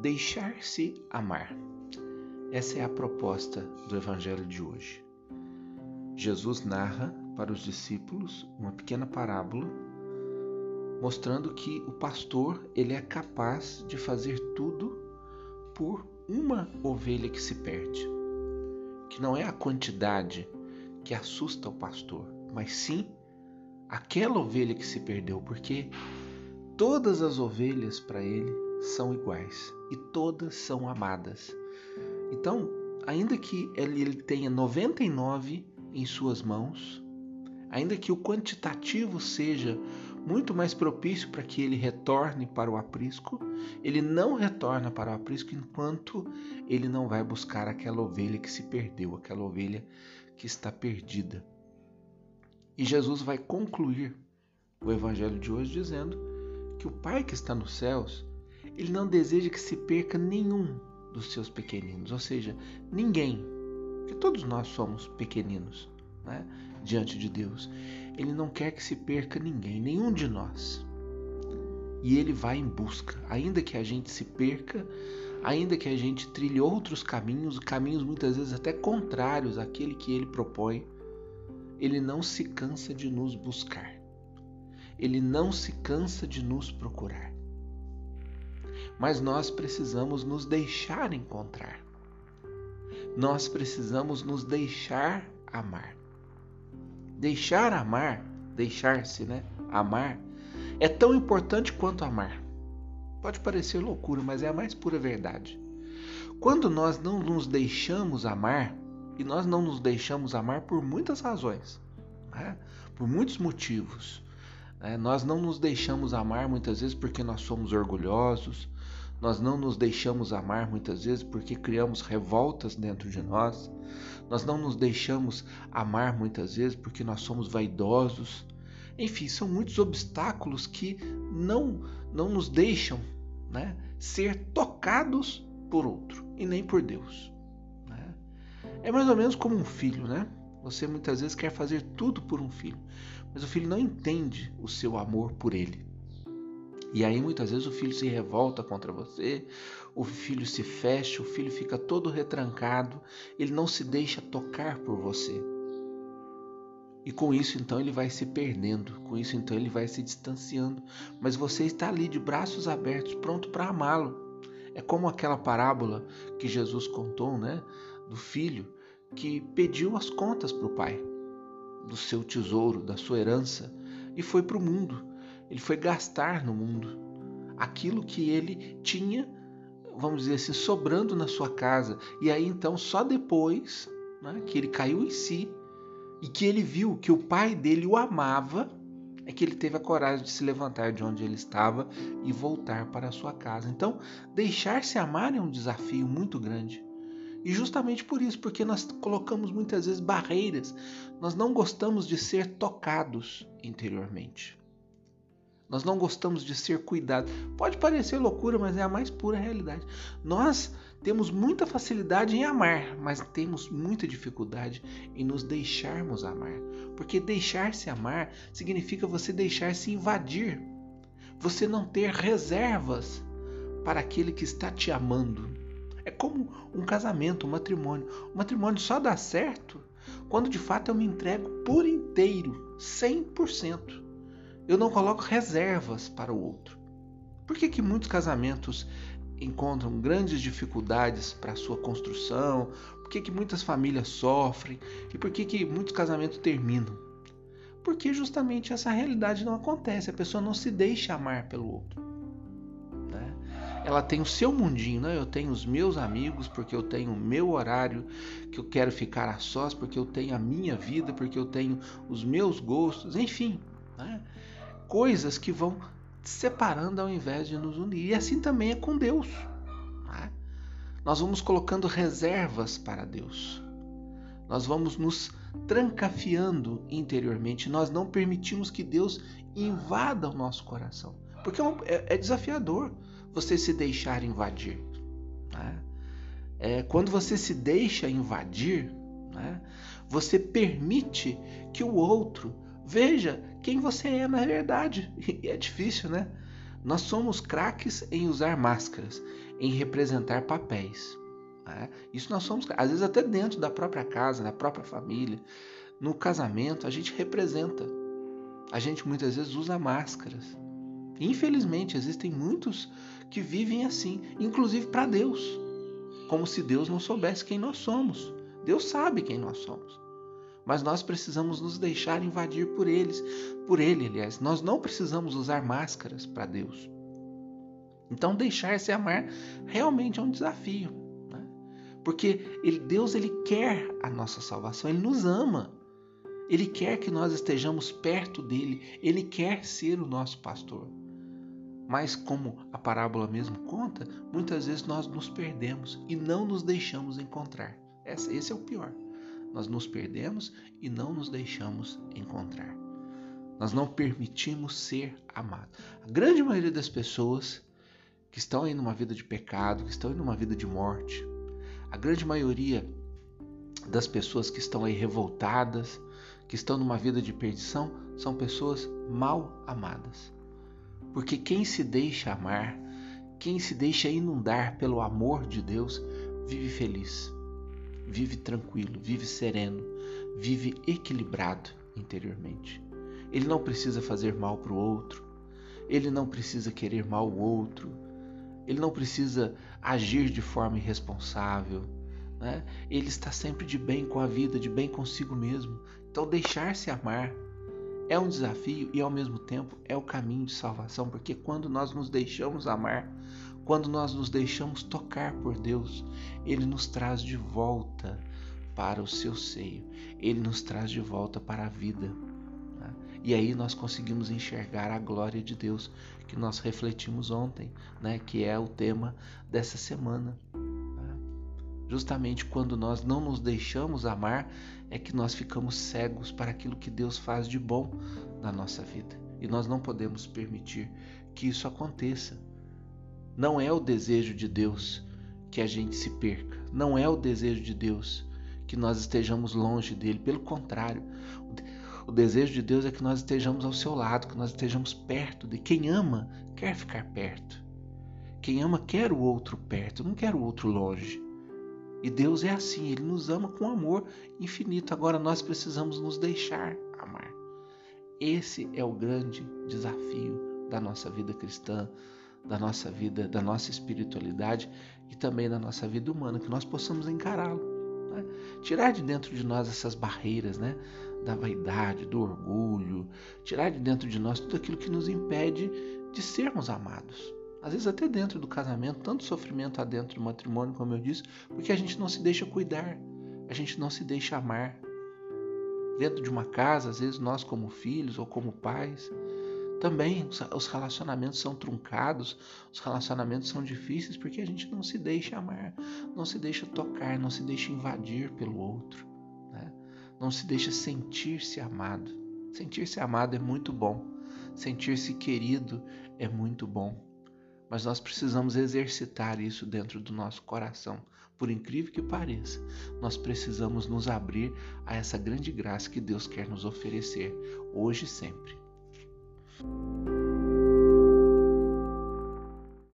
Deixar-se amar. Essa é a proposta do Evangelho de hoje. Jesus narra para os discípulos uma pequena parábola mostrando que o pastor ele é capaz de fazer tudo por uma ovelha que se perde, que não é a quantidade que assusta o pastor, mas sim aquela ovelha que se perdeu, porque todas as ovelhas para ele são iguais e todas são amadas. Então, ainda que ele, tenha 99 em suas mãos, ainda que o quantitativo seja muito mais propício para que ele retorne para o aprisco, ele não retorna para o aprisco enquanto ele não vai buscar aquela ovelha que se perdeu, aquela ovelha que está perdida. E Jesus vai concluir o evangelho de hoje dizendo que o Pai que está nos céus, ele não deseja que se perca nenhum dos seus pequeninos, ou seja, ninguém, que todos nós somos pequeninos né, diante de Deus. Ele não quer que se perca ninguém, nenhum de nós. E ele vai em busca, ainda que a gente se perca, ainda que a gente trilhe outros caminhos, caminhos muitas vezes até contrários àquele que ele propõe, ele não se cansa de nos buscar. Ele não se cansa de nos procurar. Mas nós precisamos nos deixar encontrar. Nós precisamos nos deixar amar. Deixar amar, deixar-se, né? Amar é tão importante quanto amar. Pode parecer loucura, mas é a mais pura verdade. Quando nós não nos deixamos amar, e nós não nos deixamos amar por muitas razões, né? por muitos motivos. Né? Nós não nos deixamos amar muitas vezes porque nós somos orgulhosos, nós não nos deixamos amar muitas vezes porque criamos revoltas dentro de nós, nós não nos deixamos amar muitas vezes porque nós somos vaidosos. Enfim, são muitos obstáculos que não, não nos deixam né, ser tocados por outro e nem por Deus. É mais ou menos como um filho, né? Você muitas vezes quer fazer tudo por um filho, mas o filho não entende o seu amor por ele. E aí muitas vezes o filho se revolta contra você, o filho se fecha, o filho fica todo retrancado, ele não se deixa tocar por você. E com isso então ele vai se perdendo, com isso então ele vai se distanciando, mas você está ali de braços abertos, pronto para amá-lo. É como aquela parábola que Jesus contou, né, do filho que pediu as contas para o pai do seu tesouro, da sua herança e foi para o mundo. Ele foi gastar no mundo aquilo que ele tinha, vamos dizer assim, sobrando na sua casa. E aí então, só depois né, que ele caiu em si e que ele viu que o pai dele o amava, é que ele teve a coragem de se levantar de onde ele estava e voltar para a sua casa. Então, deixar-se amar é um desafio muito grande. E justamente por isso, porque nós colocamos muitas vezes barreiras, nós não gostamos de ser tocados interiormente. Nós não gostamos de ser cuidados. Pode parecer loucura, mas é a mais pura realidade. Nós temos muita facilidade em amar, mas temos muita dificuldade em nos deixarmos amar. Porque deixar-se amar significa você deixar-se invadir. Você não ter reservas para aquele que está te amando. É como um casamento, um matrimônio. O matrimônio só dá certo quando de fato eu me entrego por inteiro, 100%. Eu não coloco reservas para o outro. Por que, que muitos casamentos encontram grandes dificuldades para sua construção? Por que, que muitas famílias sofrem? E por que, que muitos casamentos terminam? Porque justamente essa realidade não acontece, a pessoa não se deixa amar pelo outro ela tem o seu mundinho, né? Eu tenho os meus amigos porque eu tenho o meu horário que eu quero ficar a sós, porque eu tenho a minha vida, porque eu tenho os meus gostos, enfim, né? Coisas que vão separando ao invés de nos unir. E assim também é com Deus. Né? Nós vamos colocando reservas para Deus. Nós vamos nos trancafiando interiormente. Nós não permitimos que Deus invada o nosso coração, porque é, é, é desafiador você se deixar invadir. Né? É, quando você se deixa invadir, né, você permite que o outro veja quem você é na verdade. E é difícil, né? Nós somos craques em usar máscaras, em representar papéis. Né? Isso nós somos, às vezes até dentro da própria casa, da própria família, no casamento, a gente representa. A gente muitas vezes usa máscaras. Infelizmente, existem muitos que vivem assim, inclusive para Deus, como se Deus não soubesse quem nós somos. Deus sabe quem nós somos. Mas nós precisamos nos deixar invadir por eles, por ele, aliás. Nós não precisamos usar máscaras para Deus. Então, deixar-se amar realmente é um desafio, né? porque ele, Deus ele quer a nossa salvação, ele nos ama. Ele quer que nós estejamos perto dele, ele quer ser o nosso pastor. Mas, como a parábola mesmo conta, muitas vezes nós nos perdemos e não nos deixamos encontrar. Esse é o pior. Nós nos perdemos e não nos deixamos encontrar. Nós não permitimos ser amados. A grande maioria das pessoas que estão aí numa vida de pecado, que estão aí numa vida de morte, a grande maioria das pessoas que estão aí revoltadas, que estão numa vida de perdição, são pessoas mal amadas. Porque quem se deixa amar, quem se deixa inundar pelo amor de Deus, vive feliz, vive tranquilo, vive sereno, vive equilibrado interiormente. Ele não precisa fazer mal para o outro, ele não precisa querer mal o outro, ele não precisa agir de forma irresponsável. Né? Ele está sempre de bem com a vida, de bem consigo mesmo. Então, deixar-se amar é um desafio e ao mesmo tempo é o caminho de salvação, porque quando nós nos deixamos amar, quando nós nos deixamos tocar por Deus, Ele nos traz de volta para o seu seio, Ele nos traz de volta para a vida. Né? E aí nós conseguimos enxergar a glória de Deus que nós refletimos ontem, né? que é o tema dessa semana. Né? Justamente quando nós não nos deixamos amar, é que nós ficamos cegos para aquilo que Deus faz de bom na nossa vida. E nós não podemos permitir que isso aconteça. Não é o desejo de Deus que a gente se perca. Não é o desejo de Deus que nós estejamos longe dele. Pelo contrário, o desejo de Deus é que nós estejamos ao seu lado, que nós estejamos perto de quem ama, quer ficar perto. Quem ama quer o outro perto, não quer o outro longe. E Deus é assim, Ele nos ama com amor infinito. Agora nós precisamos nos deixar amar. Esse é o grande desafio da nossa vida cristã, da nossa vida, da nossa espiritualidade e também da nossa vida humana, que nós possamos encará-lo. Né? Tirar de dentro de nós essas barreiras, né? da vaidade, do orgulho, tirar de dentro de nós tudo aquilo que nos impede de sermos amados. Às vezes até dentro do casamento, tanto sofrimento há dentro do matrimônio, como eu disse, porque a gente não se deixa cuidar, a gente não se deixa amar. Dentro de uma casa, às vezes nós como filhos ou como pais, também os relacionamentos são truncados, os relacionamentos são difíceis porque a gente não se deixa amar, não se deixa tocar, não se deixa invadir pelo outro, né? não se deixa sentir-se amado. Sentir-se amado é muito bom, sentir-se querido é muito bom mas nós precisamos exercitar isso dentro do nosso coração. Por incrível que pareça, nós precisamos nos abrir a essa grande graça que Deus quer nos oferecer, hoje e sempre. Thank you.